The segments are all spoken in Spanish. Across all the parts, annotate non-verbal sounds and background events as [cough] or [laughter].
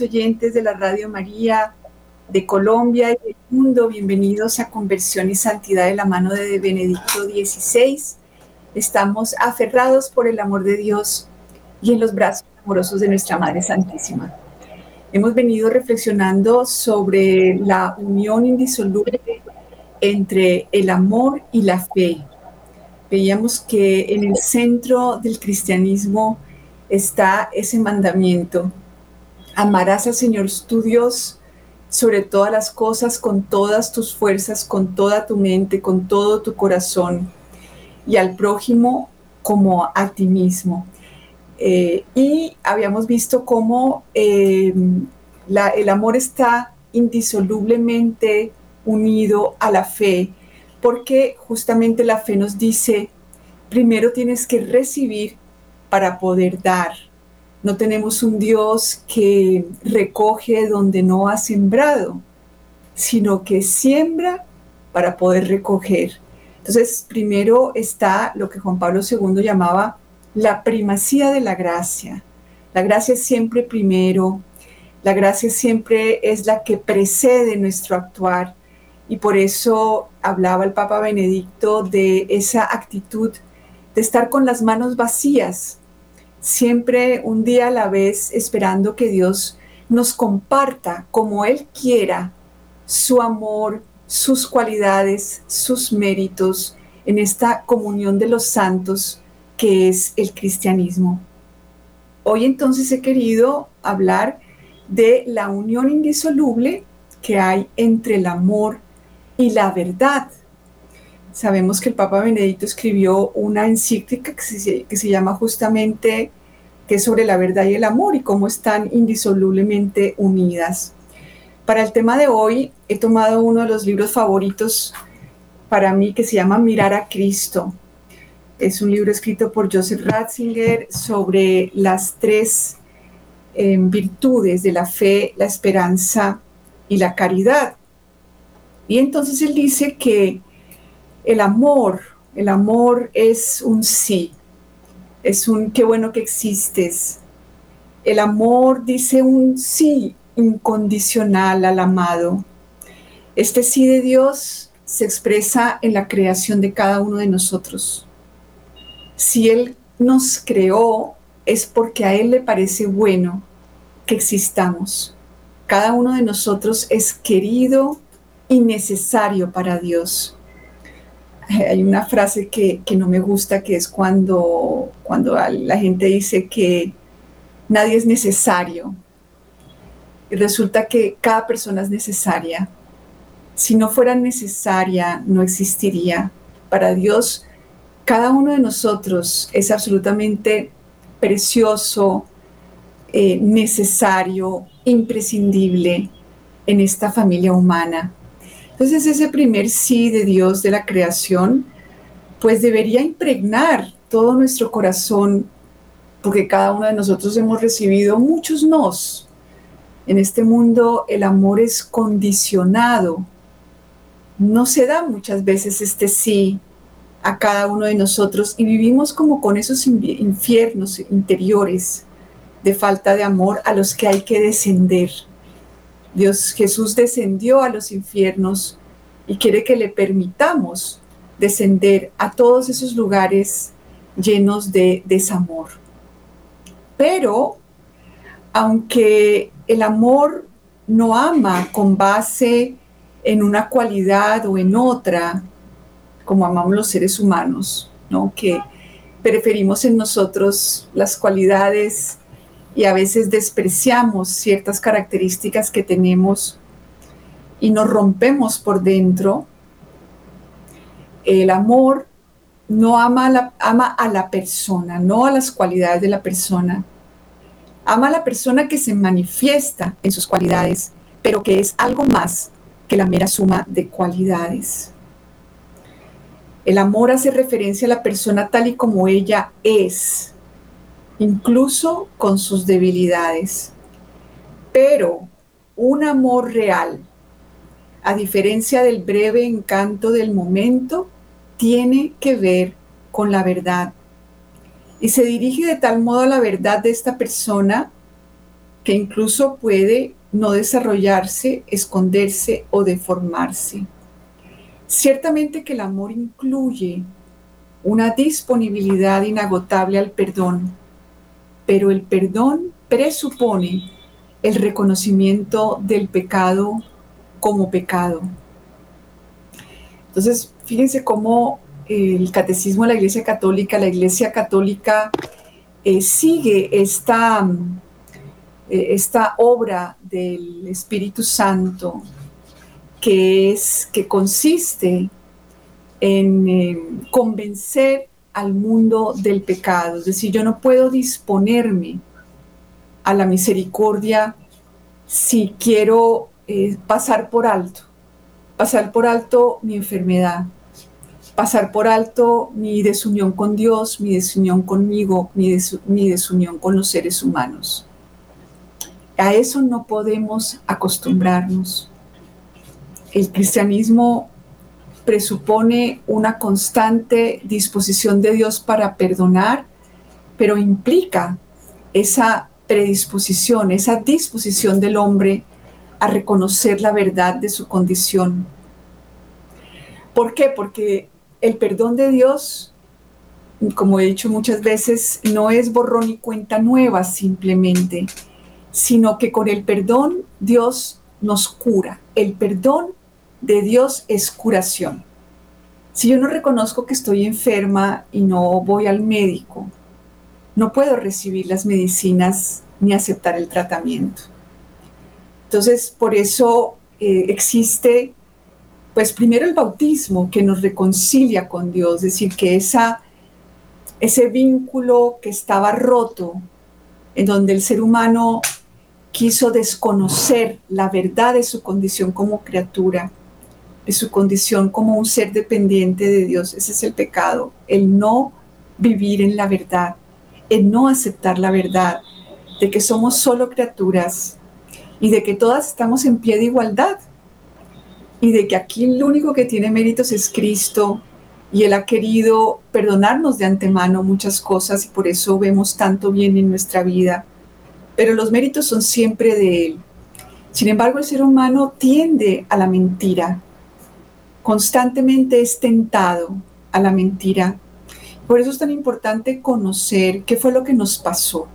oyentes de la Radio María de Colombia y del mundo. Bienvenidos a Conversión y Santidad de la mano de Benedicto XVI. Estamos aferrados por el amor de Dios y en los brazos amorosos de nuestra Madre Santísima. Hemos venido reflexionando sobre la unión indisoluble entre el amor y la fe. Veíamos que en el centro del cristianismo está ese mandamiento. Amarás al Señor tu Dios sobre todas las cosas, con todas tus fuerzas, con toda tu mente, con todo tu corazón, y al prójimo como a ti mismo. Eh, y habíamos visto cómo la- el amor está indisolublemente unido a la fe, porque justamente la fe nos dice, primero tienes que recibir para poder dar. No tenemos un Dios que recoge donde no ha sembrado, sino que siembra para poder recoger. Entonces, primero está lo que Juan Pablo II llamaba la primacía de la gracia. La gracia siempre primero, la gracia siempre es la que precede nuestro actuar y por eso hablaba el Papa Benedicto de esa actitud de estar con las manos vacías, siempre un día a la vez esperando que Dios nos comparta como Él quiera su amor, sus cualidades, sus méritos en esta comunión de los santos que es el cristianismo. Hoy entonces he querido hablar de la unión indisoluble que hay entre el amor y la verdad. Sabemos que el Papa Benedicto escribió una encíclica que se, que se llama justamente que sobre la verdad y el amor y cómo están indisolublemente unidas. Para el tema de hoy he tomado uno de los libros favoritos para mí que se llama Mirar a Cristo. Es un libro escrito por Joseph Ratzinger sobre las tres eh, virtudes de la fe, la esperanza y la caridad. Y entonces él dice que el amor, el amor es un sí, es un qué bueno que existes. El amor dice un sí incondicional al amado. Este sí de Dios se expresa en la creación de cada uno de nosotros. Si Él nos creó, es porque a Él le parece bueno que existamos. Cada uno de nosotros es querido y necesario para Dios. [laughs] Hay una frase que, que no me gusta, que es cuando, cuando la gente dice que nadie es necesario. Y resulta que cada persona es necesaria. Si no fuera necesaria, no existiría. Para Dios, cada uno de nosotros es absolutamente precioso, eh, necesario, imprescindible en esta familia humana. Entonces ese primer sí de Dios de la creación, pues debería impregnar todo nuestro corazón, porque cada uno de nosotros hemos recibido muchos nos. En este mundo el amor es condicionado. No se da muchas veces este sí a cada uno de nosotros y vivimos como con esos infiernos interiores de falta de amor a los que hay que descender. Dios Jesús descendió a los infiernos y quiere que le permitamos descender a todos esos lugares llenos de desamor. Pero, aunque el amor no ama con base en una cualidad o en otra, como amamos los seres humanos, ¿no? Que preferimos en nosotros las cualidades y a veces despreciamos ciertas características que tenemos y nos rompemos por dentro. El amor no ama a, la, ama a la persona, no a las cualidades de la persona. Ama a la persona que se manifiesta en sus cualidades, pero que es algo más que la mera suma de cualidades. El amor hace referencia a la persona tal y como ella es, incluso con sus debilidades. Pero un amor real, a diferencia del breve encanto del momento, tiene que ver con la verdad. Y se dirige de tal modo a la verdad de esta persona que incluso puede no desarrollarse, esconderse o deformarse. Ciertamente que el amor incluye una disponibilidad inagotable al perdón, pero el perdón presupone el reconocimiento del pecado como pecado. Entonces, fíjense cómo el catecismo de la Iglesia Católica, la Iglesia Católica eh, sigue esta, eh, esta obra del Espíritu Santo que es que consiste en eh, convencer al mundo del pecado. Es decir, yo no puedo disponerme a la misericordia si quiero eh, pasar por alto, pasar por alto mi enfermedad, pasar por alto mi desunión con Dios, mi desunión conmigo, mi, mi desunión con los seres humanos. A eso no podemos acostumbrarnos el cristianismo presupone una constante disposición de Dios para perdonar, pero implica esa predisposición, esa disposición del hombre a reconocer la verdad de su condición. ¿Por qué? Porque el perdón de Dios, como he dicho muchas veces, no es borrón y cuenta nueva simplemente, sino que con el perdón Dios nos cura. El perdón de Dios es curación. Si yo no reconozco que estoy enferma y no voy al médico, no puedo recibir las medicinas ni aceptar el tratamiento. Entonces, por eso eh, existe, pues primero el bautismo que nos reconcilia con Dios, es decir, que esa, ese vínculo que estaba roto, en donde el ser humano quiso desconocer la verdad de su condición como criatura, de su condición como un ser dependiente de Dios. Ese es el pecado, el no vivir en la verdad, el no aceptar la verdad de que somos solo criaturas y de que todas estamos en pie de igualdad y de que aquí el único que tiene méritos es Cristo y Él ha querido perdonarnos de antemano muchas cosas y por eso vemos tanto bien en nuestra vida. Pero los méritos son siempre de Él. Sin embargo, el ser humano tiende a la mentira constantemente es tentado a la mentira. Por eso es tan importante conocer qué fue lo que nos pasó.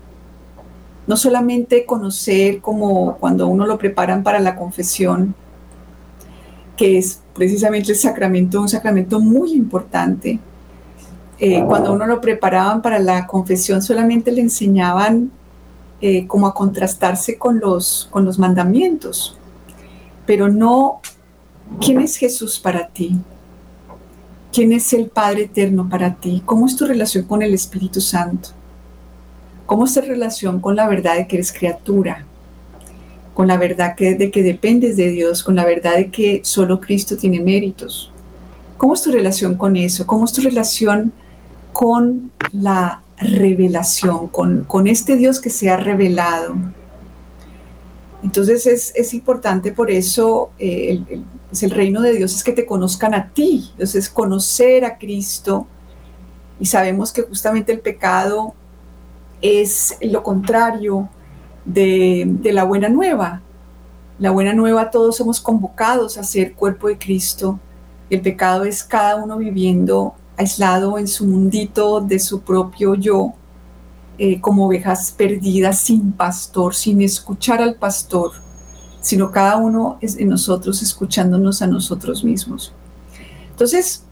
No solamente conocer como cuando uno lo preparan para la confesión, que es precisamente el sacramento, un sacramento muy importante. Eh, cuando uno lo preparaban para la confesión solamente le enseñaban eh, como a contrastarse con los, con los mandamientos, pero no ¿Quién es Jesús para ti? ¿Quién es el Padre Eterno para ti? ¿Cómo es tu relación con el Espíritu Santo? ¿Cómo es tu relación con la verdad de que eres criatura? Con la verdad de que dependes de Dios, con la verdad de que solo Cristo tiene méritos. ¿Cómo es tu relación con eso? ¿Cómo es tu relación con la revelación, con, con este Dios que se ha revelado? Entonces es, importante por eso eh, el, pues el reino de Dios es que te conozcan a ti, entonces conocer a Cristo. Y sabemos que justamente el pecado es lo contrario de, de la buena nueva. La buena nueva, todos somos convocados a ser cuerpo de Cristo. El pecado es cada uno viviendo aislado en su mundito de su propio yo, eh, como ovejas perdidas, sin pastor, sin escuchar al pastor, sino cada uno es en nosotros escuchándonos a nosotros mismos. Entonces,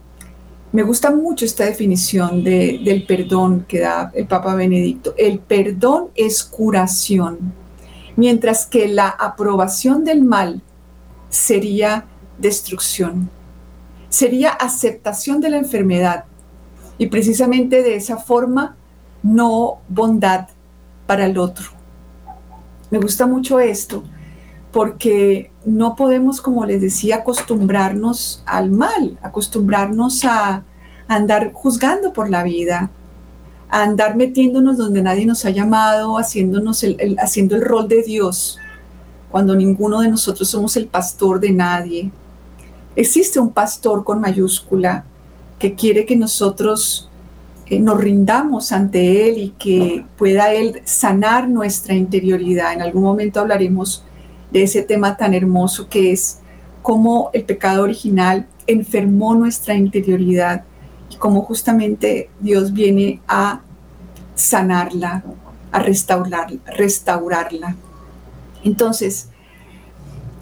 me gusta mucho esta definición del perdón que da el Papa Benedicto. El perdón es curación, mientras que la aprobación del mal sería destrucción, sería aceptación de la enfermedad y precisamente de esa forma no bondad para el otro. Me gusta mucho esto porque no podemos, como les decía, acostumbrarnos al mal, acostumbrarnos a andar juzgando por la vida a andar metiéndonos donde nadie nos ha llamado, haciéndonos el, haciendo el rol de Dios, cuando ninguno de nosotros somos el pastor de nadie. Existe un pastor con mayúscula que quiere que nosotros nos rindamos ante Él y que pueda Él sanar nuestra interioridad. En algún momento hablaremos de ese tema tan hermoso que es cómo el pecado original enfermó nuestra interioridad y cómo justamente Dios viene a sanarla, a restaurarla. restaurarla. Entonces,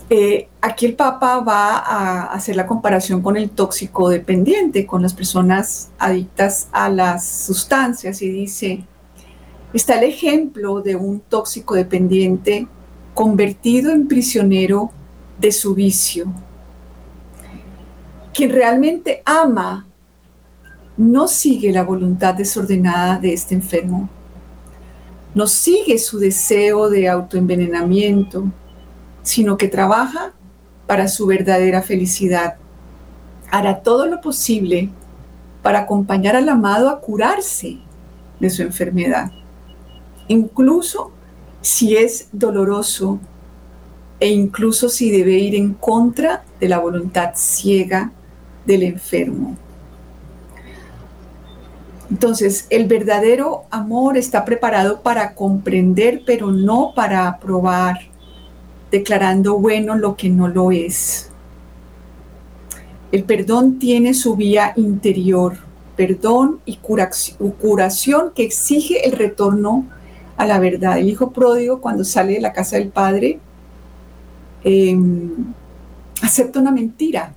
eh, aquí el Papa va a hacer la comparación con el tóxico dependiente, con las personas adictas a las sustancias y dice, está el ejemplo de un tóxico dependiente convertido en prisionero de su vicio. Quien realmente ama no sigue la voluntad desordenada de este enfermo, no sigue su deseo de autoenvenenamiento, sino que trabaja para su verdadera felicidad. Hará todo lo posible para acompañar al amado a curarse de su enfermedad, incluso si es doloroso e incluso si debe ir en contra de la voluntad ciega del enfermo. Entonces, el verdadero amor está preparado para comprender, pero no para aprobar, declarando bueno lo que no lo es. El perdón tiene su vía interior, perdón y curación que exige el retorno a la verdad. El hijo pródigo cuando sale de la casa del padre em, acepta una mentira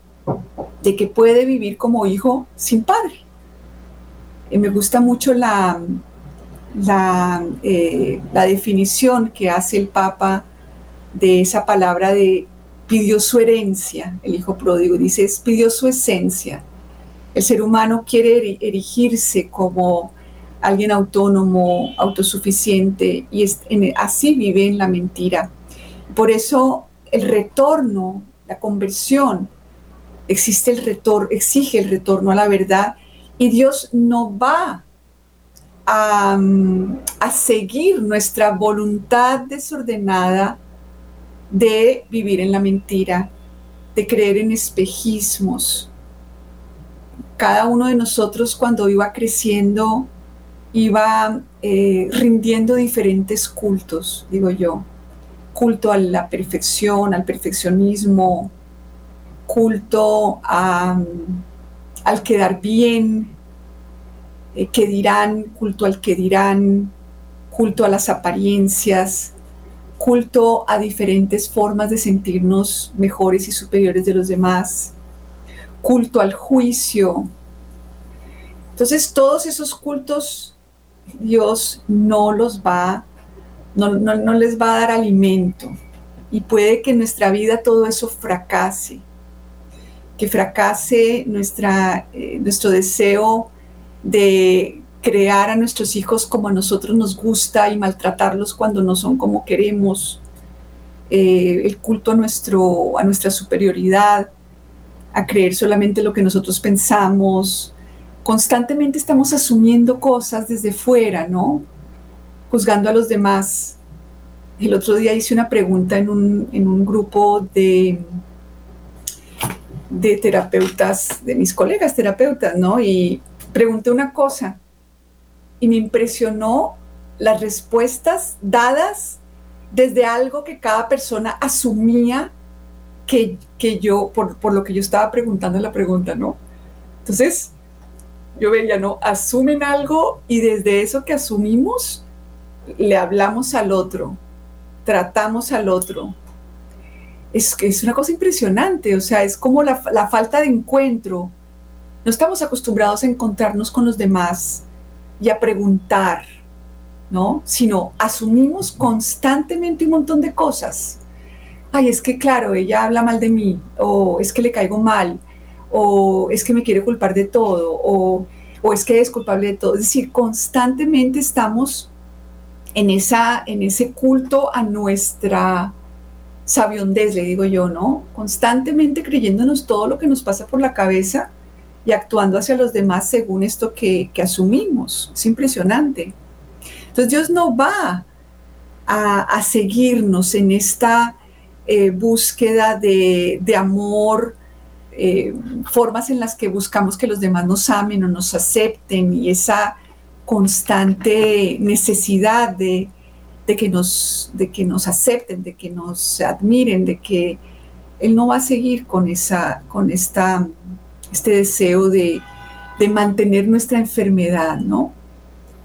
de que puede vivir como hijo sin padre. Me gusta mucho la, la, eh, la definición que hace el Papa de esa palabra de pidió su herencia, el hijo pródigo, dice, pidió su esencia. El ser humano quiere erigirse como alguien autónomo, autosuficiente, y así vive en la mentira. Por eso el retorno, la conversión, existe el retorno, exige el retorno a la verdad, y Dios no va a, a seguir nuestra voluntad desordenada de vivir en la mentira, de creer en espejismos. Cada uno de nosotros cuando iba creciendo iba eh, rindiendo diferentes cultos, digo yo. Culto a la perfección, al perfeccionismo, culto al quedar bien, eh, que dirán, culto al que dirán, culto a las apariencias, culto a diferentes formas de sentirnos mejores y superiores de los demás, culto al juicio. Entonces todos esos cultos Dios no los va, no, les va a dar alimento. Y puede que en nuestra vida todo eso fracase, que fracase nuestra, eh, nuestro deseo de crear a nuestros hijos como a nosotros nos gusta y maltratarlos cuando no son como queremos, eh, el culto a, nuestro, a nuestra superioridad, a creer solamente lo que nosotros pensamos, constantemente estamos asumiendo cosas desde fuera, ¿no? Juzgando a los demás. El otro día hice una pregunta en un, grupo de, de terapeutas, de mis colegas terapeutas, ¿no? Y pregunté una cosa y me impresionó las respuestas dadas desde algo que cada persona asumía que, yo, por, por, lo que yo estaba preguntando la pregunta, ¿no? Entonces, yo veía, ¿no? Asumen algo y desde eso que asumimos, le hablamos al otro, tratamos al otro. Es, es una cosa impresionante, o sea, es como la, la falta de encuentro. No estamos acostumbrados a encontrarnos con los demás y a preguntar, ¿no? Sino asumimos constantemente un montón de cosas. Ay, es que claro, ella habla mal de mí, o es que le caigo mal, o es que me quiere culpar de todo, o, es que es culpable de todo. Es decir, constantemente estamos en, esa, en ese culto a nuestra sabiondez, le digo yo, ¿no? Constantemente creyéndonos todo lo que nos pasa por la cabeza y actuando hacia los demás según esto que, asumimos. Es impresionante. Entonces Dios no va a, seguirnos en esta eh, búsqueda de, amor, eh, formas en las que buscamos que los demás nos amen o nos acepten y esa constante necesidad de, que nos, de que nos acepten, de que nos admiren, de que Él no va a seguir con, esa, con esta, este deseo de, mantener nuestra enfermedad, ¿no?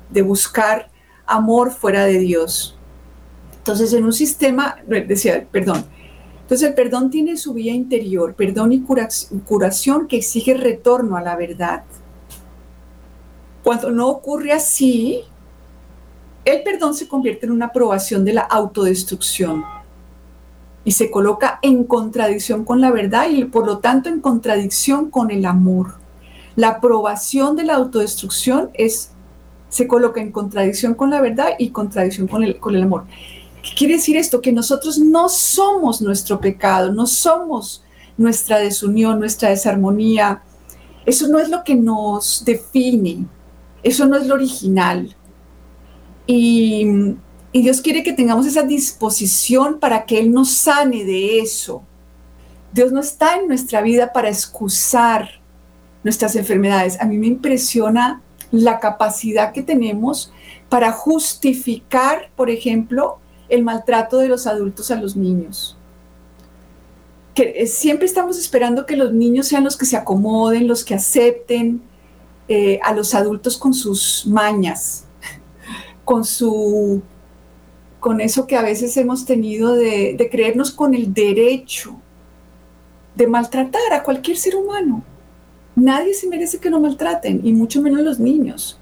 De buscar amor fuera de Dios. Entonces, en un sistema, decía, perdón, entonces el perdón tiene su vía interior, perdón y curación que exige retorno a la verdad. Cuando no ocurre así, el perdón se convierte en una aprobación de la autodestrucción y se coloca en contradicción con la verdad y por lo tanto en contradicción con el amor. La aprobación de la autodestrucción es, se coloca en contradicción con la verdad y contradicción con el, con el amor. ¿Qué quiere decir esto? Que nosotros no somos nuestro pecado, no somos nuestra desunión, nuestra desarmonía. Eso no es lo que nos define. Eso no es lo original. Y, Dios quiere que tengamos esa disposición para que Él nos sane de eso. Dios no está en nuestra vida para excusar nuestras enfermedades. A mí me impresiona la capacidad que tenemos para justificar, por ejemplo, el maltrato de los adultos a los niños. Que siempre estamos esperando que los niños sean los que se acomoden, los que acepten, eh, a los adultos con sus mañas, [laughs] con su con eso que a veces hemos tenido de, creernos con el derecho de maltratar a cualquier ser humano. Nadie se merece que lo maltraten, y mucho menos los niños.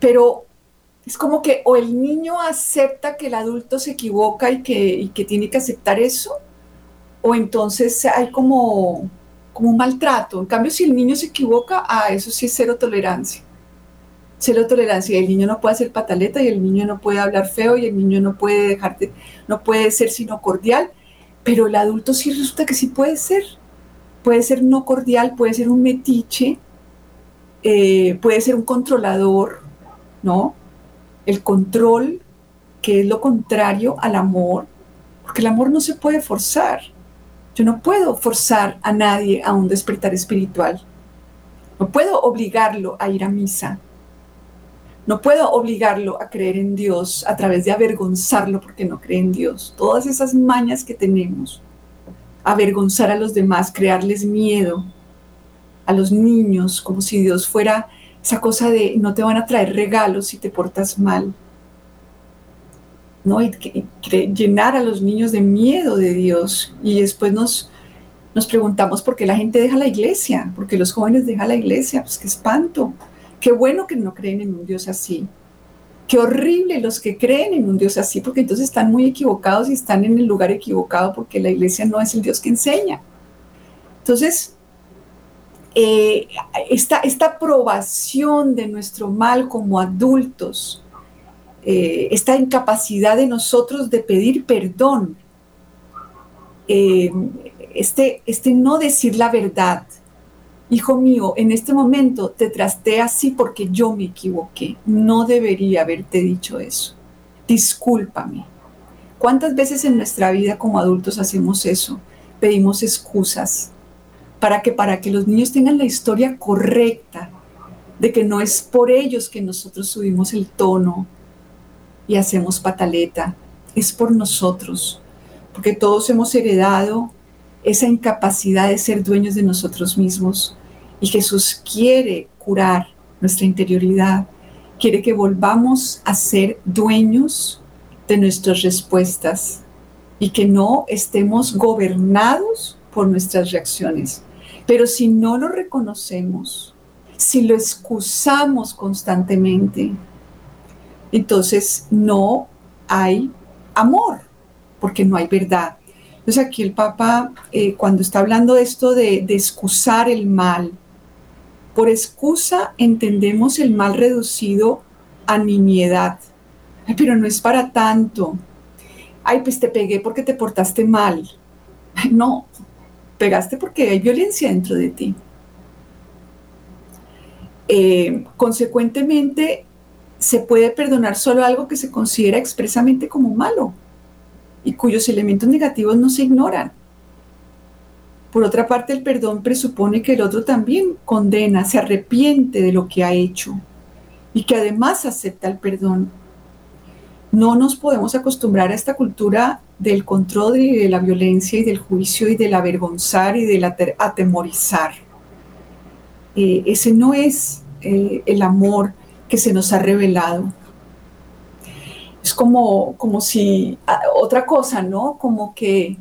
Pero es como que o el niño acepta que el adulto se equivoca y que, tiene que aceptar eso, o entonces hay como como un maltrato. En cambio, si el niño se equivoca, a eso sí es cero tolerancia. Cero tolerancia. El niño no puede hacer pataleta y el niño no puede hablar feo y el niño no puede dejarte, no puede ser sino cordial. Pero el adulto sí resulta que sí puede ser. Puede ser no cordial, puede ser un metiche, eh, puede ser un controlador, ¿no? El control, que es lo contrario al amor, porque el amor no se puede forzar. Yo no puedo forzar a nadie a un despertar espiritual. No puedo obligarlo a ir a misa. No puedo obligarlo a creer en Dios a través de avergonzarlo porque no cree en Dios. Todas esas mañas que tenemos, avergonzar a los demás, crearles miedo a los niños, como si Dios fuera esa cosa de no te van a traer regalos si te portas mal. ¿no? Y, llenar a los niños de miedo de Dios. Y después nos, nos preguntamos por qué la gente deja la iglesia, porque los jóvenes dejan la iglesia, pues qué espanto. Qué bueno que no creen en un Dios así. Qué horrible los que creen en un Dios así, porque entonces están muy equivocados y están en el lugar equivocado, porque la iglesia no es el Dios que enseña. Entonces, eh, esta, esta aprobación de nuestro mal como adultos, eh, esta incapacidad de nosotros de pedir perdón, eh, este, este no decir la verdad. Hijo mío, en este momento te traste así porque yo me equivoqué. No debería haberte dicho eso. Discúlpame. ¿Cuántas veces en nuestra vida como adultos hacemos eso? Pedimos excusas para que para que los niños tengan la historia correcta de que no es por ellos que nosotros subimos el tono, y hacemos pataleta. Es por nosotros, porque todos hemos heredado esa incapacidad de ser dueños de nosotros mismos. Y Jesús quiere curar nuestra interioridad, quiere que volvamos a ser dueños de nuestras respuestas y que no estemos gobernados por nuestras reacciones. Pero si no lo reconocemos, si lo excusamos constantemente, entonces no hay amor, porque no hay verdad. Entonces aquí el Papa, eh, cuando está hablando de esto de, excusar el mal, por excusa entendemos el mal reducido a niñedad. pero no es para tanto. Ay, pues te pegué porque te portaste mal. No, pegaste porque hay violencia dentro de ti. Eh, consecuentemente, se puede perdonar solo algo que se considera expresamente como malo y cuyos elementos negativos no se ignoran. Por otra parte, el perdón presupone que el otro también condena, se arrepiente de lo que ha hecho y que además acepta el perdón. No nos podemos acostumbrar a esta cultura del control y de la violencia y del juicio y del avergonzar y del atemorizar. Eh, ese no es eh, el amor que se nos ha revelado. Es como, como si, ah, otra cosa, ¿no? Como que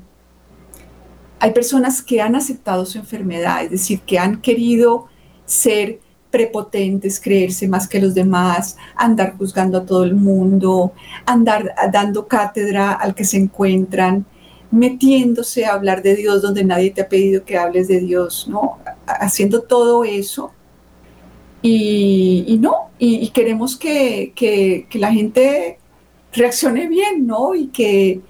hay personas que han aceptado su enfermedad, es decir, que han querido ser prepotentes, creerse más que los demás, andar juzgando a todo el mundo, andar dando cátedra al que se encuentran, metiéndose a hablar de Dios donde nadie te ha pedido que hables de Dios, ¿no? Haciendo todo eso. Y, no, y, queremos que, que, la gente reaccione bien, ¿no? Y que,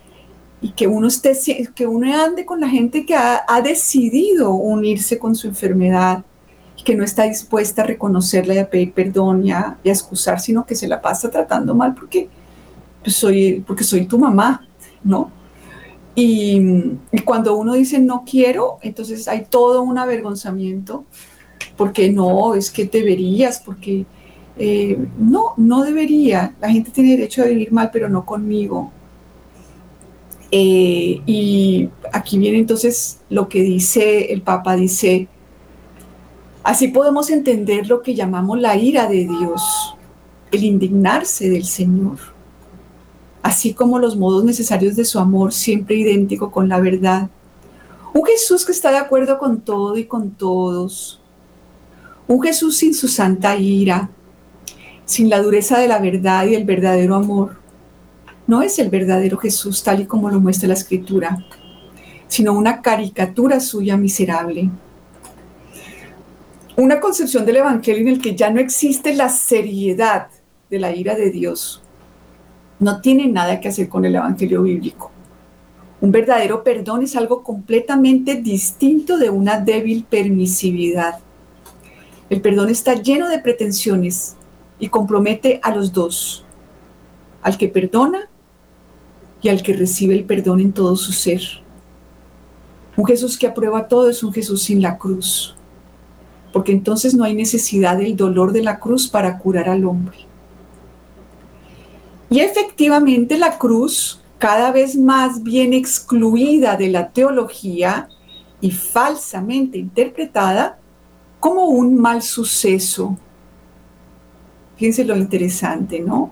y que uno esté, que uno ande con la gente que ha, ha decidido unirse con su enfermedad que no está dispuesta a reconocerla y a pedir perdón y a, excusar, sino que se la pasa tratando mal porque, pues, soy, porque soy tu mamá, ¿no? Y, cuando uno dice no quiero, entonces hay todo un avergonzamiento, porque no, es que deberías, porque eh, no, no debería. La gente tiene derecho a vivir mal, pero no conmigo. Eh, y aquí viene entonces lo que dice el Papa, dice, Así podemos entender lo que llamamos la ira de Dios, el indignarse del Señor, así como los modos necesarios de su amor, siempre idéntico con la verdad. Un Jesús que está de acuerdo con todo y con todos. Un Jesús sin su santa ira, sin la dureza de la verdad y el verdadero amor. No es el verdadero Jesús tal y como lo muestra la Escritura, sino una caricatura suya miserable una concepción del Evangelio en el que ya no existe la seriedad de la ira de Dios, no tiene nada que hacer con el Evangelio bíblico. Un verdadero perdón es algo completamente distinto de una débil permisividad. El perdón está lleno de pretensiones y compromete a los dos, al que perdona y al que recibe el perdón en todo su ser. Un Jesús que aprueba todo es un Jesús sin la cruz porque entonces no hay necesidad del dolor de la cruz para curar al hombre. Y efectivamente la cruz, cada vez más bien excluida de la teología y falsamente interpretada como un mal suceso. Fíjense lo interesante, ¿no?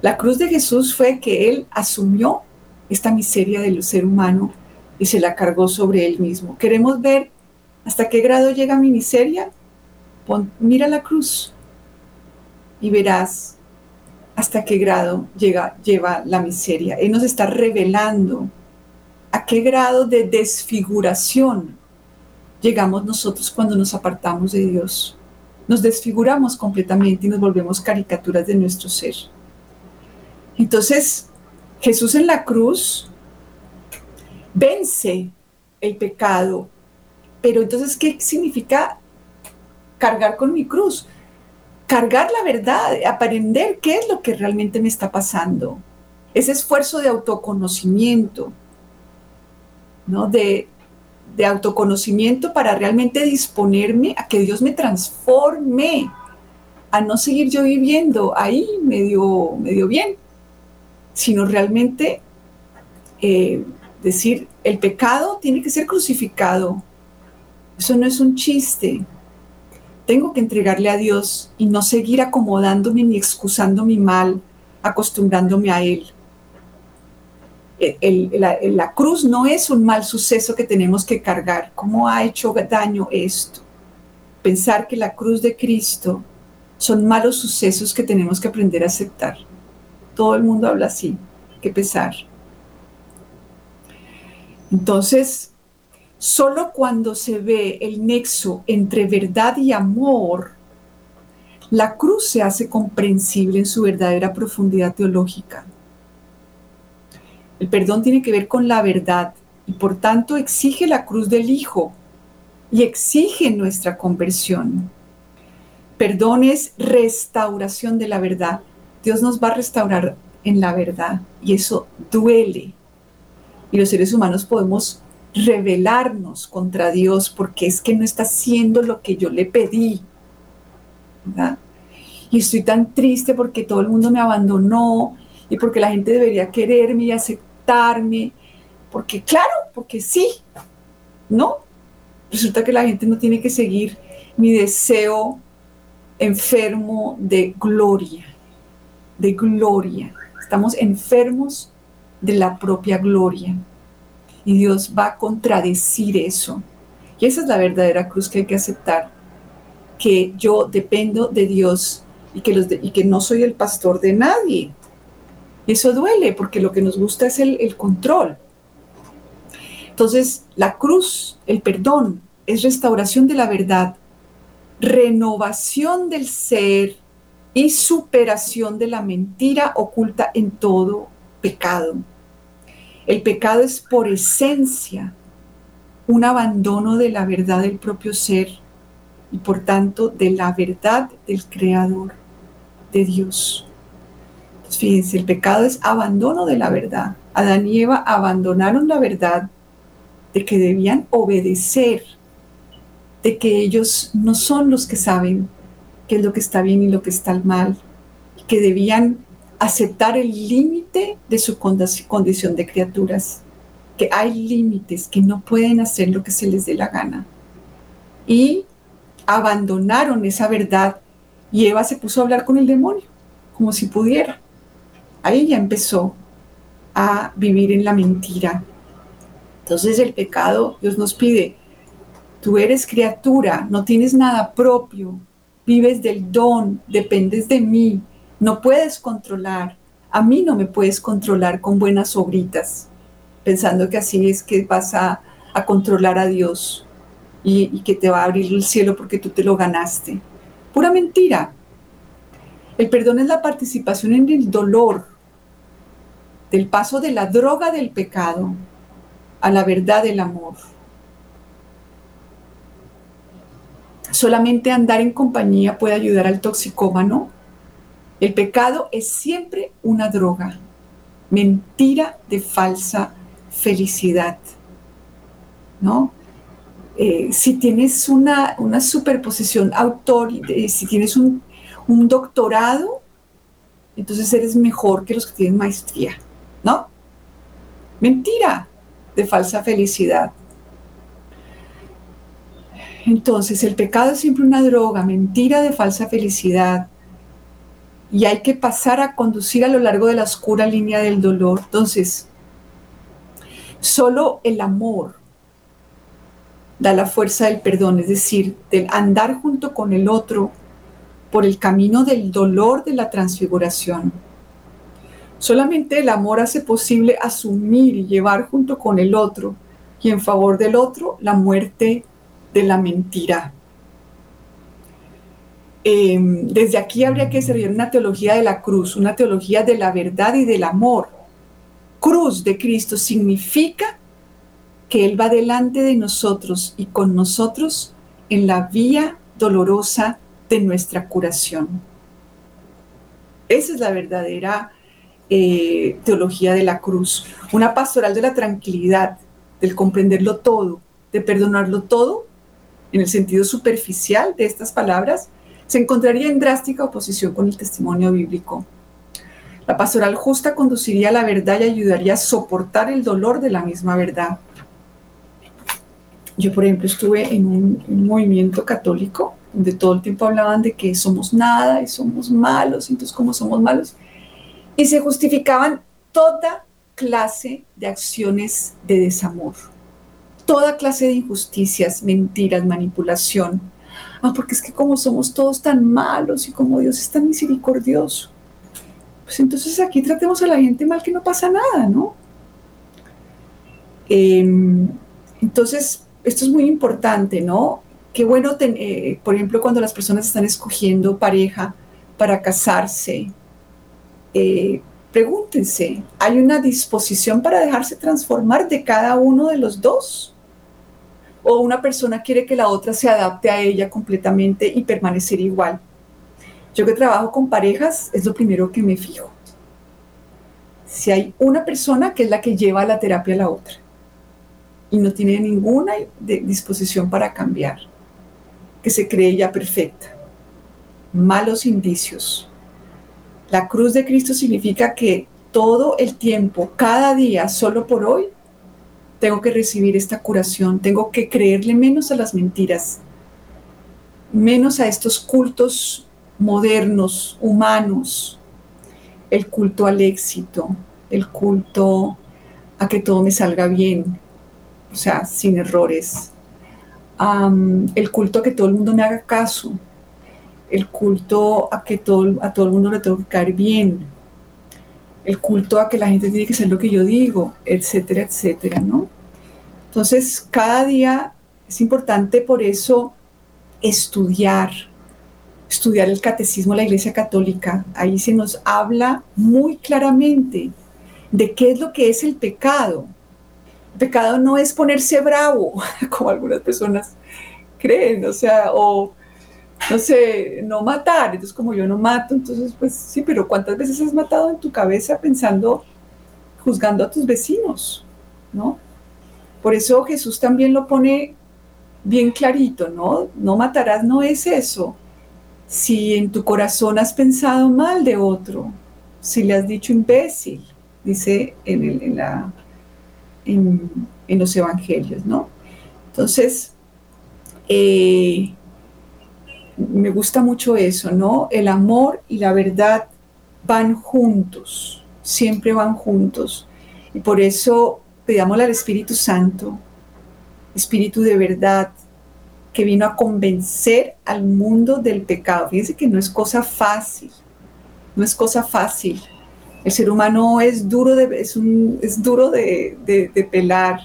La cruz de Jesús fue que Él asumió esta miseria del ser humano y se la cargó sobre Él mismo. Queremos ver ¿Hasta qué grado llega mi miseria? mira la cruz y verás hasta qué grado llega, lleva la miseria. Él nos está revelando a qué grado de desfiguración llegamos nosotros cuando nos apartamos de Dios. Nos desfiguramos completamente y nos volvemos caricaturas de nuestro ser. Entonces, Jesús en la cruz vence el pecado pero entonces, ¿qué significa cargar con mi cruz? Cargar la verdad, aprender qué es lo que realmente me está pasando. Ese esfuerzo de autoconocimiento, ¿no? De, de autoconocimiento para realmente disponerme a que Dios me transforme, a no seguir yo viviendo ahí medio, medio bien, sino realmente eh, decir, el pecado tiene que ser crucificado, eso no es un chiste. Tengo que entregarle a Dios y no seguir acomodándome ni excusando mi mal, acostumbrándome a Él. La, cruz no es un mal suceso que tenemos que cargar. ¿Cómo ha hecho daño esto? Pensar que la cruz de Cristo son malos sucesos que tenemos que aprender a aceptar. Todo el mundo habla así, que pesar. Entonces, Solo cuando se ve el nexo entre verdad y amor, la cruz se hace comprensible en su verdadera profundidad teológica. El perdón tiene que ver con la verdad y por tanto exige la cruz del Hijo y exige nuestra conversión. perdón es restauración de la verdad. Dios nos va a restaurar en la verdad y eso duele. Y los seres humanos podemos rebelarnos contra Dios porque es que no está haciendo lo que yo le pedí. Y estoy tan triste porque todo el mundo me abandonó y porque la gente debería quererme y aceptarme. Porque claro, porque sí, ¿no? Resulta que la gente no tiene que seguir mi deseo enfermo de gloria, de gloria. Estamos enfermos de la propia gloria. Y Dios va a contradecir eso. Y esa es la verdadera cruz que hay que aceptar. Que yo dependo de Dios y que, los y que no soy el pastor de nadie. Y eso duele porque lo que nos gusta es el, el control. Entonces, la cruz, el perdón, es restauración de la verdad, renovación del ser y superación de la mentira oculta en todo pecado. El pecado es por esencia un abandono de la verdad del propio ser y por tanto de la verdad del Creador, de Dios. Fíjense, el pecado es abandono de la verdad. Adán y Eva abandonaron la verdad de que debían obedecer, de que ellos no son los que saben qué es lo que está bien y lo que está mal, que debían aceptar el límite de su condición de criaturas, que hay límites, que no pueden hacer lo que se les dé la gana. Y abandonaron esa verdad y Eva se puso a hablar con el demonio, como si pudiera. Ahí ya empezó a vivir en la mentira. Entonces el pecado, Dios nos pide, tú eres criatura, no tienes nada propio, vives del don, dependes de mí, no puedes controlar. A mí no me puedes controlar con buenas obritas, pensando que así es que vas a, controlar a Dios y, y que te va a abrir el cielo porque tú te lo ganaste. Pura mentira. El perdón es la participación en el dolor del paso de la droga del pecado a la verdad del amor. Solamente andar en compañía puede ayudar al toxicómano el pecado es siempre una droga, mentira de falsa felicidad, ¿no? Eh, si tienes una, superposición autor, eh, si tienes un doctorado, entonces eres mejor que los que tienen maestría, ¿no? Mentira de falsa felicidad. Entonces, el pecado es siempre una droga, mentira de falsa felicidad y hay que pasar a conducir a lo largo de la oscura línea del dolor. Entonces, solo el amor da la fuerza del perdón, es decir, del andar junto con el otro por el camino del dolor de la transfiguración. Solamente el amor hace posible asumir y llevar junto con el otro y en favor del otro la muerte de la mentira. Em, desde aquí habría que desarrollar una teología de la cruz, una teología de la verdad y del amor. Cruz de Cristo significa que Él va delante de nosotros y con nosotros en la vía dolorosa de nuestra curación. Esa es la verdadera eh, teología de la cruz, una pastoral de la tranquilidad, del comprenderlo todo, de perdonarlo todo, en el sentido superficial de estas palabras, se encontraría en drástica oposición con el testimonio bíblico. La pastoral justa conduciría a la verdad y ayudaría a soportar el dolor de la misma verdad. Yo, por ejemplo, estuve en un, movimiento católico donde todo el tiempo hablaban de que somos nada y somos malos, entonces como somos malos, y se justificaban toda clase de acciones de desamor, toda clase de injusticias, mentiras, manipulación, ah, porque es que como somos todos tan malos y como Dios es tan misericordioso, pues entonces aquí tratemos a la gente mal que no pasa nada, ¿no? Em, entonces, esto es muy importante, ¿no? Qué bueno, eh, por ejemplo, cuando las personas están escogiendo pareja para casarse, eh, pregúntense, ¿hay una disposición para dejarse transformar de cada uno de los dos? o una persona quiere que la otra se adapte a ella completamente y permanecer igual. Yo que trabajo con parejas, es lo primero que me fijo. Si hay una persona que es la que lleva la terapia a la otra y no tiene ninguna disposición para cambiar, que se cree ya perfecta. Malos indicios. La cruz de Cristo significa que todo el tiempo, cada día, solo por hoy, tengo que recibir esta curación, tengo que creerle menos a las mentiras, menos a estos cultos modernos, humanos, el culto al éxito, el culto a que todo me salga bien, o sea, sin errores, el culto a que todo el mundo me haga caso, el culto a que todo, a todo el mundo le tengo que caer bien, el culto a que la gente tiene que hacer lo que yo digo, etcétera, etcétera, ¿no? Entonces, cada día es importante por eso estudiar, estudiar el catecismo de la Iglesia Católica. Ahí se nos habla muy claramente de qué es lo que es el pecado. El pecado no es ponerse bravo, [laughs] como algunas personas creen, o sea, o no sé, no matar. Entonces, como yo no mato, entonces, pues sí, pero ¿cuántas veces has matado en tu cabeza pensando, juzgando a tus vecinos? ¿No? Por eso Jesús también lo pone bien clarito, ¿no? No matarás no es eso. Si en tu corazón has pensado mal de otro, si le has dicho imbécil, dice en, en, los evangelios, ¿no? Entonces, eh, me gusta mucho eso, ¿no? El amor y la verdad van juntos, siempre van juntos. Y por eso pidámosle al Espíritu Santo, Espíritu de verdad, que vino a convencer al mundo del pecado. Fíjense que no es cosa fácil, no es cosa fácil. El ser humano es duro de, es duro de, pelar.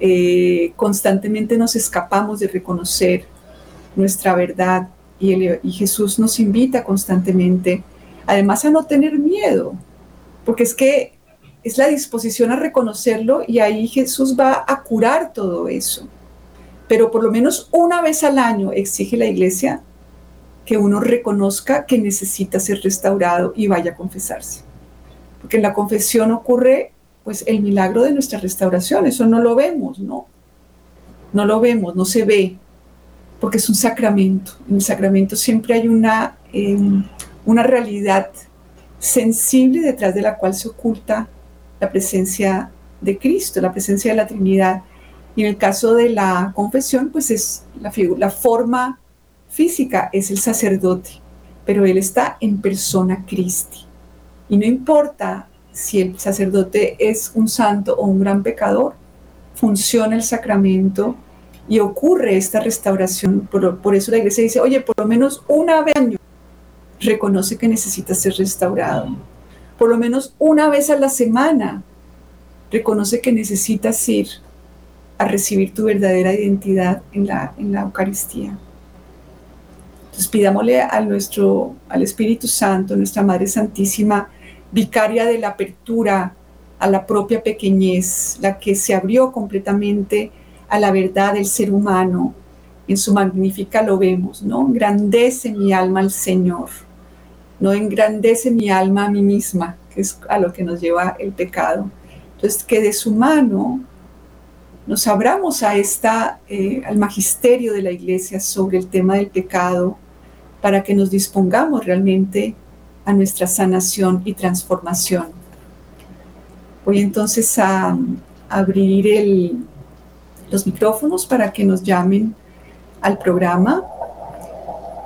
Eh, constantemente nos escapamos de reconocer nuestra verdad y, y Jesús nos invita constantemente, además a no tener miedo, porque es que es la disposición a reconocerlo y ahí Jesús va a curar todo eso. Pero por lo menos una vez al año exige la iglesia que uno reconozca que necesita ser restaurado y vaya a confesarse. Porque en la confesión ocurre pues el milagro de nuestra restauración, eso no lo vemos, ¿no? No lo vemos, no se ve, porque es un sacramento. En el sacramento siempre hay una, em, una realidad sensible detrás de la cual se oculta la presencia de Cristo, la presencia de la Trinidad. Y en el caso de la confesión, pues es la, la forma física, es el sacerdote, pero él está en persona Cristi. Y no importa si el sacerdote es un santo o un gran pecador, funciona el sacramento y ocurre esta restauración. Por, eso la iglesia dice, oye, por lo menos una vez al año reconoce que necesita ser restaurado. Por lo menos una vez a la semana reconoce que necesitas ir a recibir tu verdadera identidad en la, en la Eucaristía. Entonces pidámosle a nuestro, al Espíritu Santo, nuestra Madre Santísima, vicaria de la apertura a la propia pequeñez, la que se abrió completamente a la verdad del ser humano. En su magnífica lo vemos, ¿no? Engrandece mi alma al Señor, no engrandece mi alma a mí misma, que es a lo que nos lleva el pecado. Entonces, que de su mano nos abramos a esta, eh, al magisterio de la iglesia sobre el tema del pecado, para que nos dispongamos realmente a nuestra sanación y transformación. Voy entonces a abrir el, los micrófonos para que nos llamen al programa.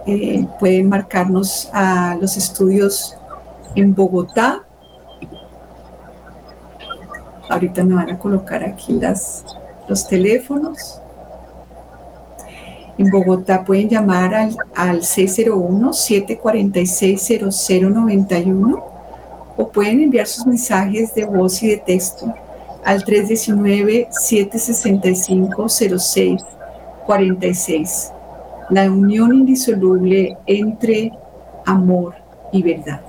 Eh, pueden marcarnos a los estudios en Bogotá. Ahorita me van a colocar aquí las, los teléfonos. En Bogotá pueden llamar al, al 601-746-0091 o pueden enviar sus mensajes de voz y de texto al 319-765-0646. La unión indisoluble entre amor y verdad.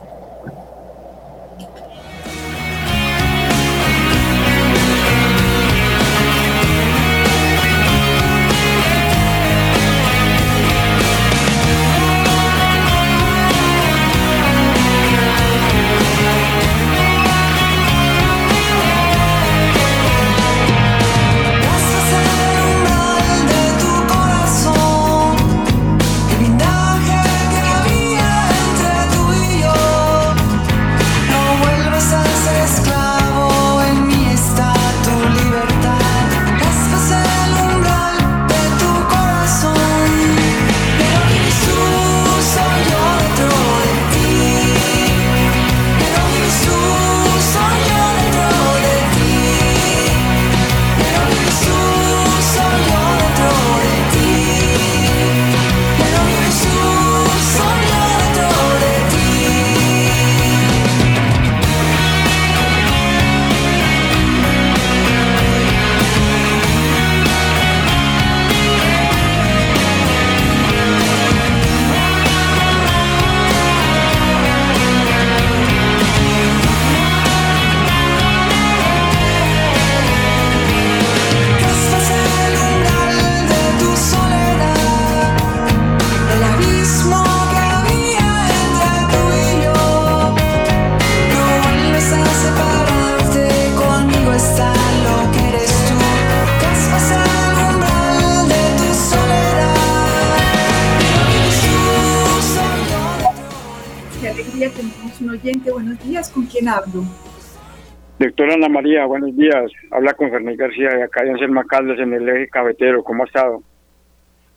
Ana María, buenos días. Habla con Fernández García de acá en Selma Caldas, en el eje cafetero. ¿Cómo ha estado?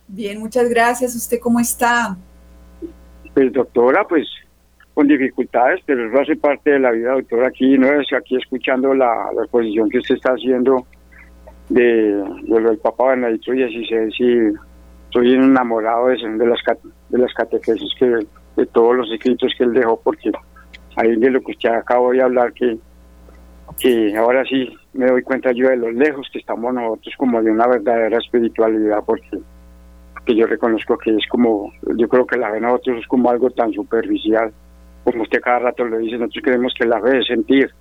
Bien, muchas gracias. ¿Usted cómo está? Pues doctora, pues con dificultades, pero eso hace parte de la vida, doctora. Aquí no es aquí escuchando la, exposición que usted está haciendo de, de del Papa Benedicto XVI y estoy enamorado de, de las de las catequesis que de todos los escritos que él dejó porque ahí de lo que usted acabó de hablar que que ahora sí me doy cuenta yo de los lejos que estamos nosotros como de una verdadera espiritualidad porque que yo reconozco que es como yo creo que la fe de nosotros es como algo tan superficial como usted cada rato lo dice nosotros creemos que la fe es sentir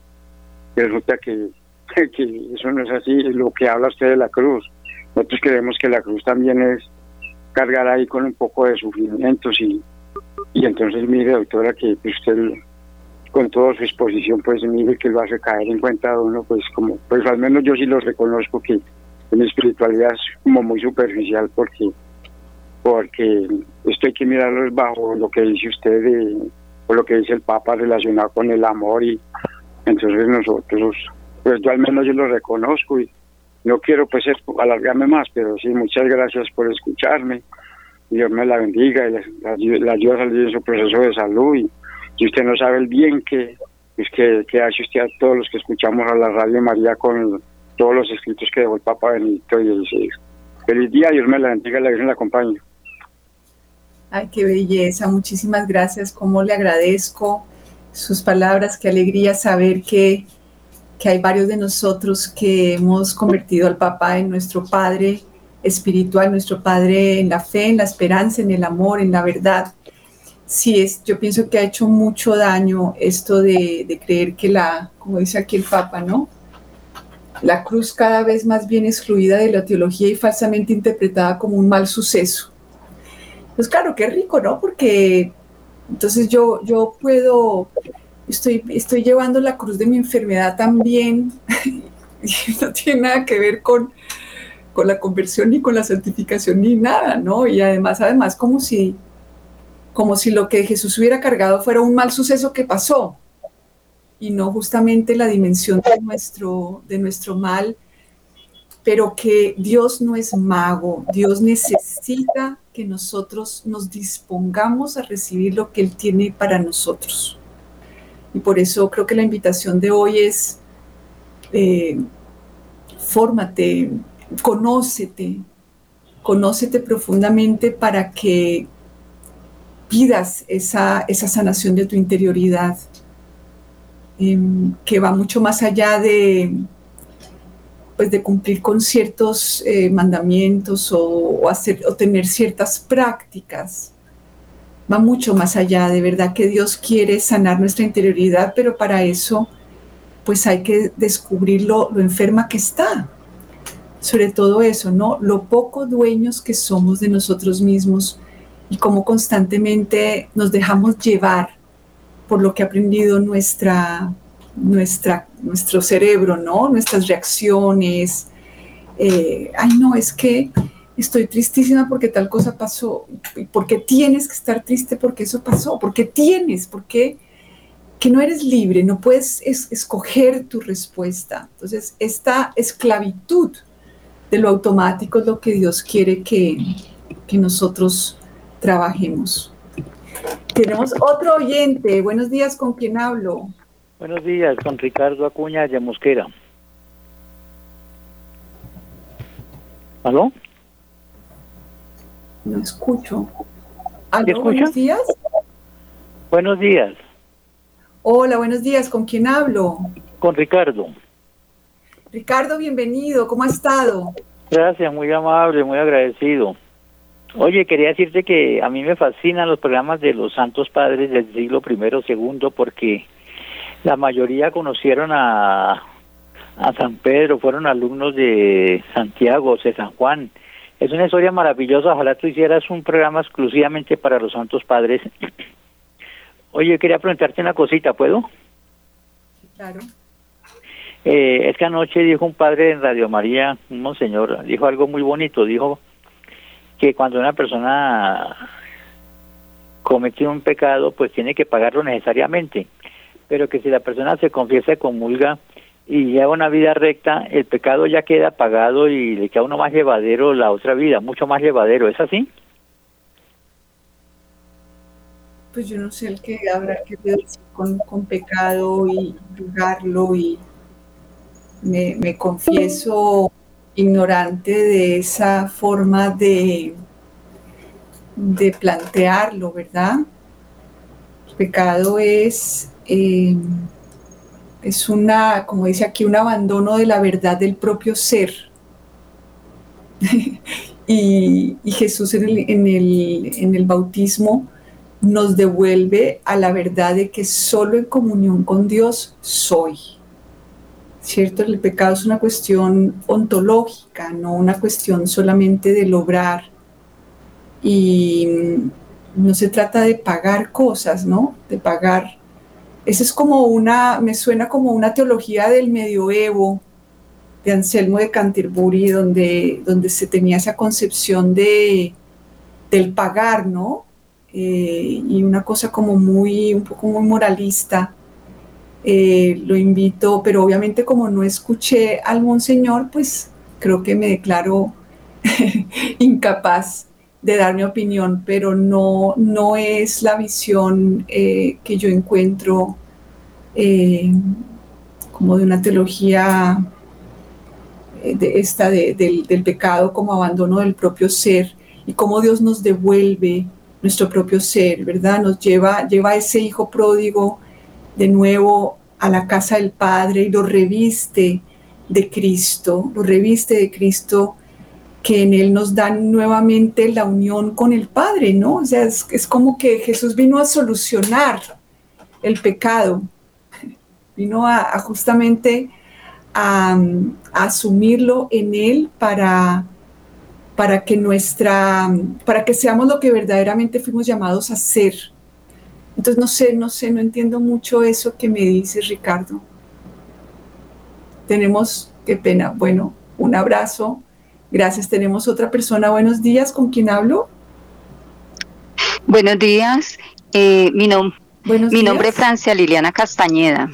y resulta que, [laughs] que eso no es así lo que habla usted de la cruz. Nosotros creemos que la cruz también es cargar ahí con un poco de sufrimientos y, y entonces mire doctora que usted con toda su exposición pues mire que lo hace caer en cuenta de uno pues como pues al menos yo sí lo reconozco que en espiritualidad es como muy superficial porque porque esto hay que mirarlo bajo lo que dice usted de, o lo que dice el Papa relacionado con el amor y entonces nosotros pues yo al menos yo lo reconozco y no quiero pues alargarme más pero sí muchas gracias por escucharme. Dios me la bendiga y la, la, ayuda a salir en su proceso de salud y si usted no sabe el bien que, pues que, que hace usted a todos los que escuchamos a la Radio María con todos los escritos que dejó el Papa Benedicto XVI. Feliz día, Dios me la bendiga, la Virgen la acompañe. Ay, qué belleza, muchísimas gracias, cómo le agradezco sus palabras, qué alegría saber que, que hay varios de nosotros que hemos convertido al Papa en nuestro Padre espiritual, nuestro Padre en la fe, en la esperanza, en el amor, en la verdad sí es, yo pienso que ha hecho mucho daño esto de, creer que la, como dice aquí el Papa, ¿no? La cruz cada vez más bien excluida de la teología y falsamente interpretada como un mal suceso. Pues claro, qué rico, ¿no? Porque entonces yo, yo puedo, estoy, estoy llevando la cruz de mi enfermedad también, [laughs] no tiene nada que ver con, con la conversión ni con la santificación ni nada, ¿no? Y además, además, como si como si lo que Jesús hubiera cargado fuera un mal suceso que pasó y no justamente la dimensión de nuestro, de nuestro mal, pero que Dios no es mago, Dios necesita que nosotros nos dispongamos a recibir lo que Él tiene para nosotros. Y por eso creo que la invitación de hoy es, eh, fórmate, conócete, conócete profundamente para que pidas esa, esa sanación de tu interioridad, em, que va mucho más allá de, pues de cumplir con ciertos eh, mandamientos o, hacer, o tener ciertas prácticas. Va mucho más allá, de verdad que Dios quiere sanar nuestra interioridad, pero para eso pues hay que descubrir lo, lo enferma que está. Sobre todo eso, ¿no? Lo poco dueños que somos de nosotros mismos y cómo constantemente nos dejamos llevar por lo que ha aprendido nuestra, nuestra, nuestro cerebro, ¿no? Nuestras reacciones. Eh, ay, no, es que estoy tristísima porque tal cosa pasó. porque tienes que estar triste porque eso pasó? porque tienes? porque que no eres libre? No puedes escoger tu respuesta. Entonces, esta esclavitud de lo automático es lo que Dios quiere que, que nosotros trabajemos. Tenemos otro oyente. Buenos días, ¿con quién hablo? Buenos días, con Ricardo Acuña de Mosquera. ¿Aló? No escucho. ¿Aló? Buenos días. Buenos días. Hola, buenos días. ¿Con quién hablo? Con Ricardo. Ricardo, bienvenido. ¿Cómo ha estado? Gracias, muy amable, muy agradecido. Oye, quería decirte que a mí me fascinan los programas de los santos padres del siglo I, segundo, porque la mayoría conocieron a, a San Pedro, fueron alumnos de Santiago, de San Juan. Es una historia maravillosa, ojalá tú hicieras un programa exclusivamente para los santos padres. [clears throat] Oye, quería preguntarte una cosita, ¿puedo? Claro. Eh, es que anoche dijo un padre en Radio María, un monseñor, dijo algo muy bonito, dijo que cuando una persona comete un pecado, pues tiene que pagarlo necesariamente. Pero que si la persona se confiesa comulga y lleva una vida recta, el pecado ya queda pagado y le queda uno más llevadero la otra vida, mucho más llevadero. ¿Es así? Pues yo no sé el que habrá que ver con, con pecado y juzgarlo y me, me confieso ignorante de esa forma de, de plantearlo, ¿verdad? El pecado es, eh, es una, como dice aquí, un abandono de la verdad del propio ser. [laughs] y, Jesús en el, en, el, en el bautismo nos devuelve a la verdad de que solo en comunión con Dios soy. ¿Cierto? El pecado es una cuestión ontológica, no una cuestión solamente de lograr. Y no se trata de pagar cosas, ¿no? De pagar. Eso es como una, me suena como una teología del medioevo, de Anselmo de Canterbury, donde, donde se tenía esa concepción de, del pagar, ¿no? Eh, y una cosa como muy, un poco muy moralista. Eh, lo invito, pero obviamente como no escuché al monseñor, pues creo que me declaro [laughs] incapaz de dar mi opinión, pero no, no es la visión eh, que yo encuentro como de una teología de esta del, del pecado como abandono del propio ser y cómo Dios nos devuelve nuestro propio ser, ¿verdad? Nos lleva, lleva a ese hijo pródigo de nuevo a la casa del Padre y lo reviste de Cristo, lo reviste de Cristo que en Él nos dan nuevamente la unión con el Padre, ¿no? O sea, es, como que Jesús vino a solucionar el pecado, [laughs] vino a, justamente a, a, asumirlo en Él para para que nuestra, para que seamos lo que verdaderamente fuimos llamados a ser. Entonces no sé, no sé, no entiendo mucho eso que me dice Ricardo. Tenemos, qué pena, bueno, un abrazo. Gracias. Tenemos otra persona. Buenos días, ¿con quién hablo? Buenos días. Eh, mi, mi nombre es Francia Liliana Castañeda.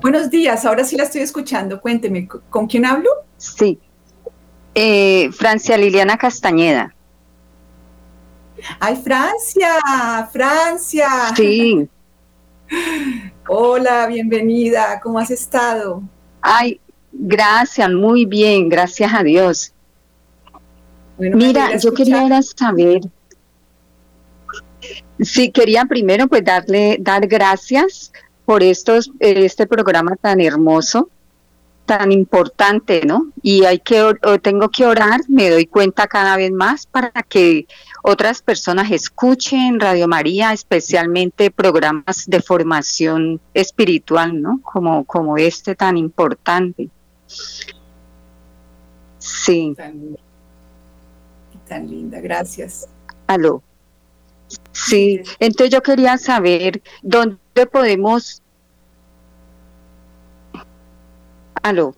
Buenos días, ahora sí la estoy escuchando. Cuénteme, ¿con quién hablo? Sí, eh, Francia Liliana Castañeda. Ay, Francia, Francia. Sí. [laughs] Hola, bienvenida, ¿cómo has estado? Ay, gracias, muy bien, gracias a Dios. Mira, yo quería saber, sí, quería primero pues darle, dar gracias por estos, este programa tan hermoso tan importante, ¿no? Y hay que tengo que orar, me doy cuenta cada vez más para que otras personas escuchen Radio María, especialmente programas de formación espiritual, ¿no? Como como este tan importante. Sí. Tan, linda, gracias. Aló. Sí, entonces yo quería saber dónde podemos Aló.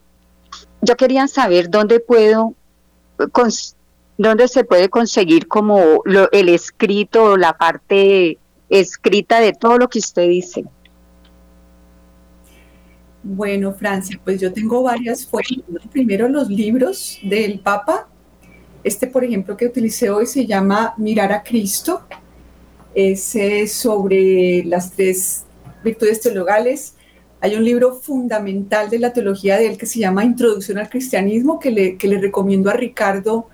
Yo quería saber dónde puedo, dónde se puede conseguir como el escrito, la parte escrita de todo lo que usted dice. Bueno, Francia, pues yo tengo varias fuentes. Primero los libros del Papa. Este, por ejemplo, que utilicé hoy se llama Mirar a Cristo. Es sobre las tres virtudes teologales hay un libro fundamental de la teología de él que se llama Introducción al Cristianismo, que le, que le recomiendo a Ricardo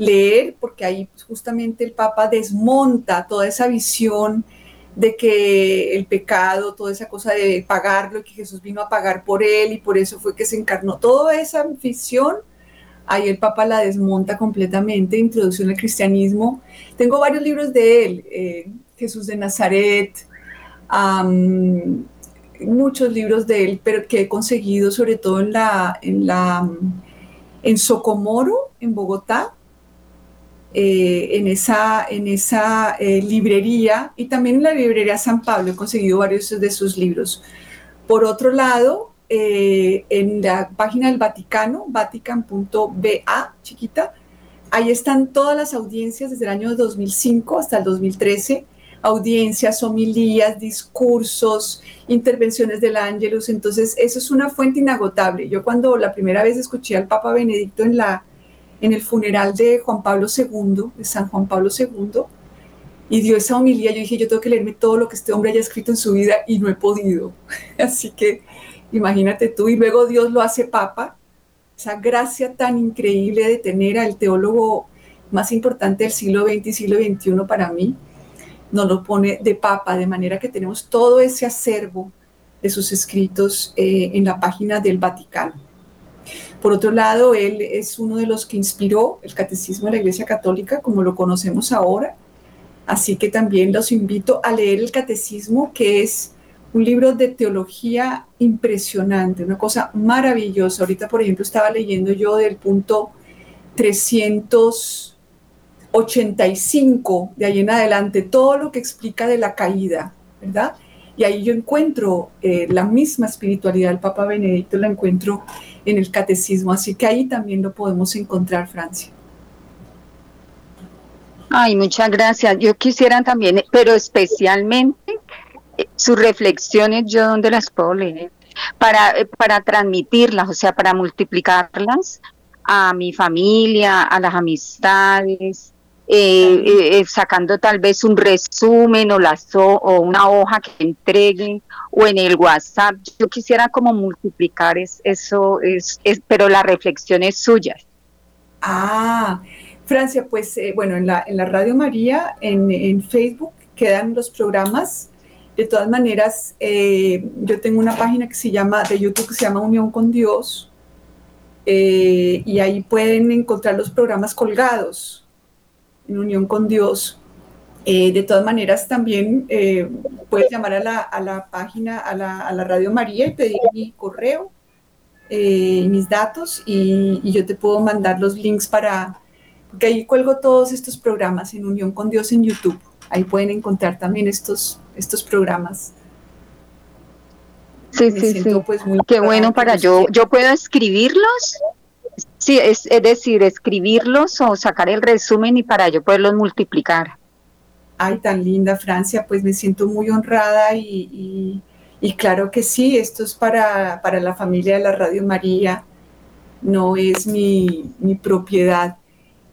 leer, porque ahí justamente el Papa desmonta toda esa visión de que el pecado, toda esa cosa de pagarlo, que Jesús vino a pagar por él y por eso fue que se encarnó. Toda esa visión, ahí el Papa la desmonta completamente, Introducción al Cristianismo. Tengo varios libros de él, eh, Jesús de Nazaret, muchos libros de él, pero que he conseguido sobre todo en la, en la, en Socomoro, en Bogotá, eh, en esa, en esa eh, librería y también en la librería San Pablo he conseguido varios de sus libros. Por otro lado, eh, en la página del Vaticano, vatican.ba, chiquita, ahí están todas las audiencias desde el año 2005 hasta el 2013, audiencias, homilías, discursos, intervenciones del Ángelus. Entonces, eso es una fuente inagotable. Yo cuando la primera vez escuché al Papa Benedicto en, la, en el funeral de Juan Pablo II, de San Juan Pablo II, y dio esa homilía, yo dije, yo tengo que leerme todo lo que este hombre haya escrito en su vida y no he podido. [laughs] Así que imagínate tú, y luego Dios lo hace papa, esa gracia tan increíble de tener al teólogo más importante del siglo XX y siglo XXI para mí, nos lo pone de papa, de manera que tenemos todo ese acervo de sus escritos eh, en la página del Vaticano. Por otro lado, él es uno de los que inspiró el catecismo de la Iglesia Católica, como lo conocemos ahora, Así que también los invito a leer el Catecismo, que es un libro de teología impresionante, una cosa maravillosa. Ahorita, por ejemplo, estaba leyendo yo del punto 385 de ahí en adelante, todo lo que explica de la caída, ¿verdad? Y ahí yo encuentro eh, la misma espiritualidad del Papa Benedicto, la encuentro en el catecismo, así que ahí también lo podemos encontrar, Francia. Ay, muchas gracias. Yo quisiera también, pero especialmente eh, sus reflexiones, yo dónde las puedo leer, para, eh, para transmitirlas, o sea, para multiplicarlas a mi familia, a las amistades, eh, sacando tal vez un resumen o, o una hoja que entreguen o en el WhatsApp. Yo quisiera como multiplicar eso, es, pero la reflexión es suya. Ah, Francia, pues eh, bueno, en la, en la Radio María, en, Facebook, quedan los programas. De todas maneras, eh, yo tengo una página que se llama, de YouTube que se llama Unión con Dios, eh, y ahí pueden encontrar los programas colgados en Unión con Dios. de todas maneras, también puedes llamar a la, a la página, a la, a la, Radio María y pedir mi correo, mis datos, y, y yo te puedo mandar los links para, porque ahí cuelgo todos estos programas en Unión con Dios en YouTube. Ahí pueden encontrar también estos, estos programas. Sí, sí, sí. Pues, Qué bueno para yo. ¿Yo puedo escribirlos? Sí, es, decir, escribirlos o sacar el resumen y para yo poderlos multiplicar. Ay, tan linda Francia, pues me siento muy honrada y, y, claro que sí, esto es para, para, la familia de la Radio María, no es mi, mi propiedad.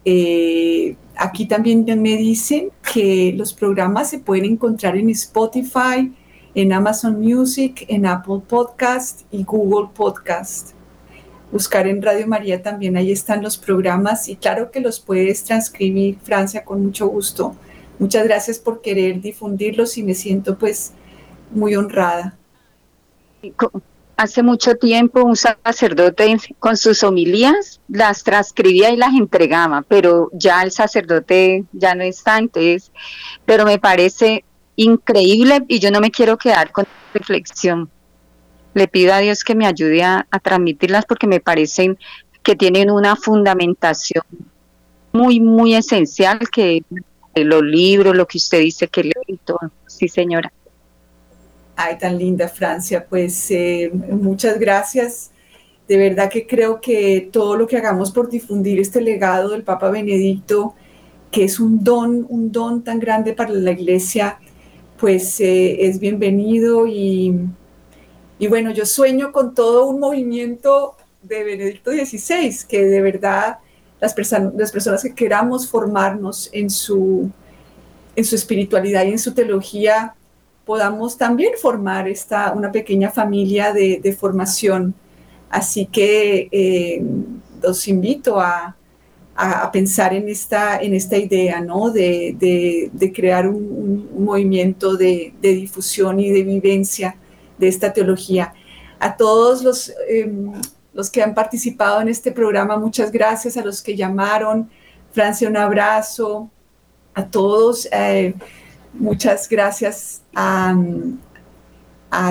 Eh, aquí también me dicen que los programas se pueden encontrar en Spotify, en Amazon Music, en Apple Podcast y Google Podcast. Buscar en Radio María también, ahí están los programas y claro que los puedes transcribir, Francia, con mucho gusto. Muchas gracias por querer difundirlos y me siento pues muy honrada hace mucho tiempo un sacerdote con sus homilías las transcribía y las entregaba, pero ya el sacerdote ya no está, entonces, pero me parece increíble y yo no me quiero quedar con reflexión. Le pido a Dios que me ayude a, transmitirlas porque me parecen que tienen una fundamentación muy, muy esencial que los libros, lo que usted dice que lee y todo. Sí, señora. Ay, tan linda Francia. Pues eh, muchas gracias. De verdad que creo que todo lo que hagamos por difundir este legado del Papa Benedicto, que es un don, un don tan grande para la iglesia, pues eh, es bienvenido y, y bueno, yo sueño con todo un movimiento de Benedicto XVI, que de verdad las, las personas que queramos formarnos en su, en su espiritualidad y en su teología, podamos también formar esta, una pequeña familia de, formación. Así que eh, los invito a, pensar en esta, en esta idea, ¿no? De, crear un, movimiento de, difusión y de vivencia de esta teología. A todos los, em, los que han participado en este programa, muchas gracias. A los que llamaron, Francia, un abrazo. A todos. Eh, Muchas gracias a,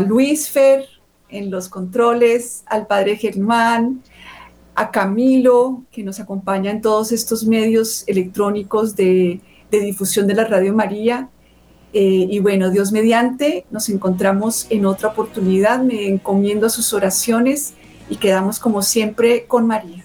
Luis Fer en los controles, al padre Germán, a Camilo, que nos acompaña en todos estos medios electrónicos de, difusión de la Radio María. Eh, y bueno, Dios mediante, nos encontramos en otra oportunidad. Me encomiendo sus oraciones y quedamos como siempre con María.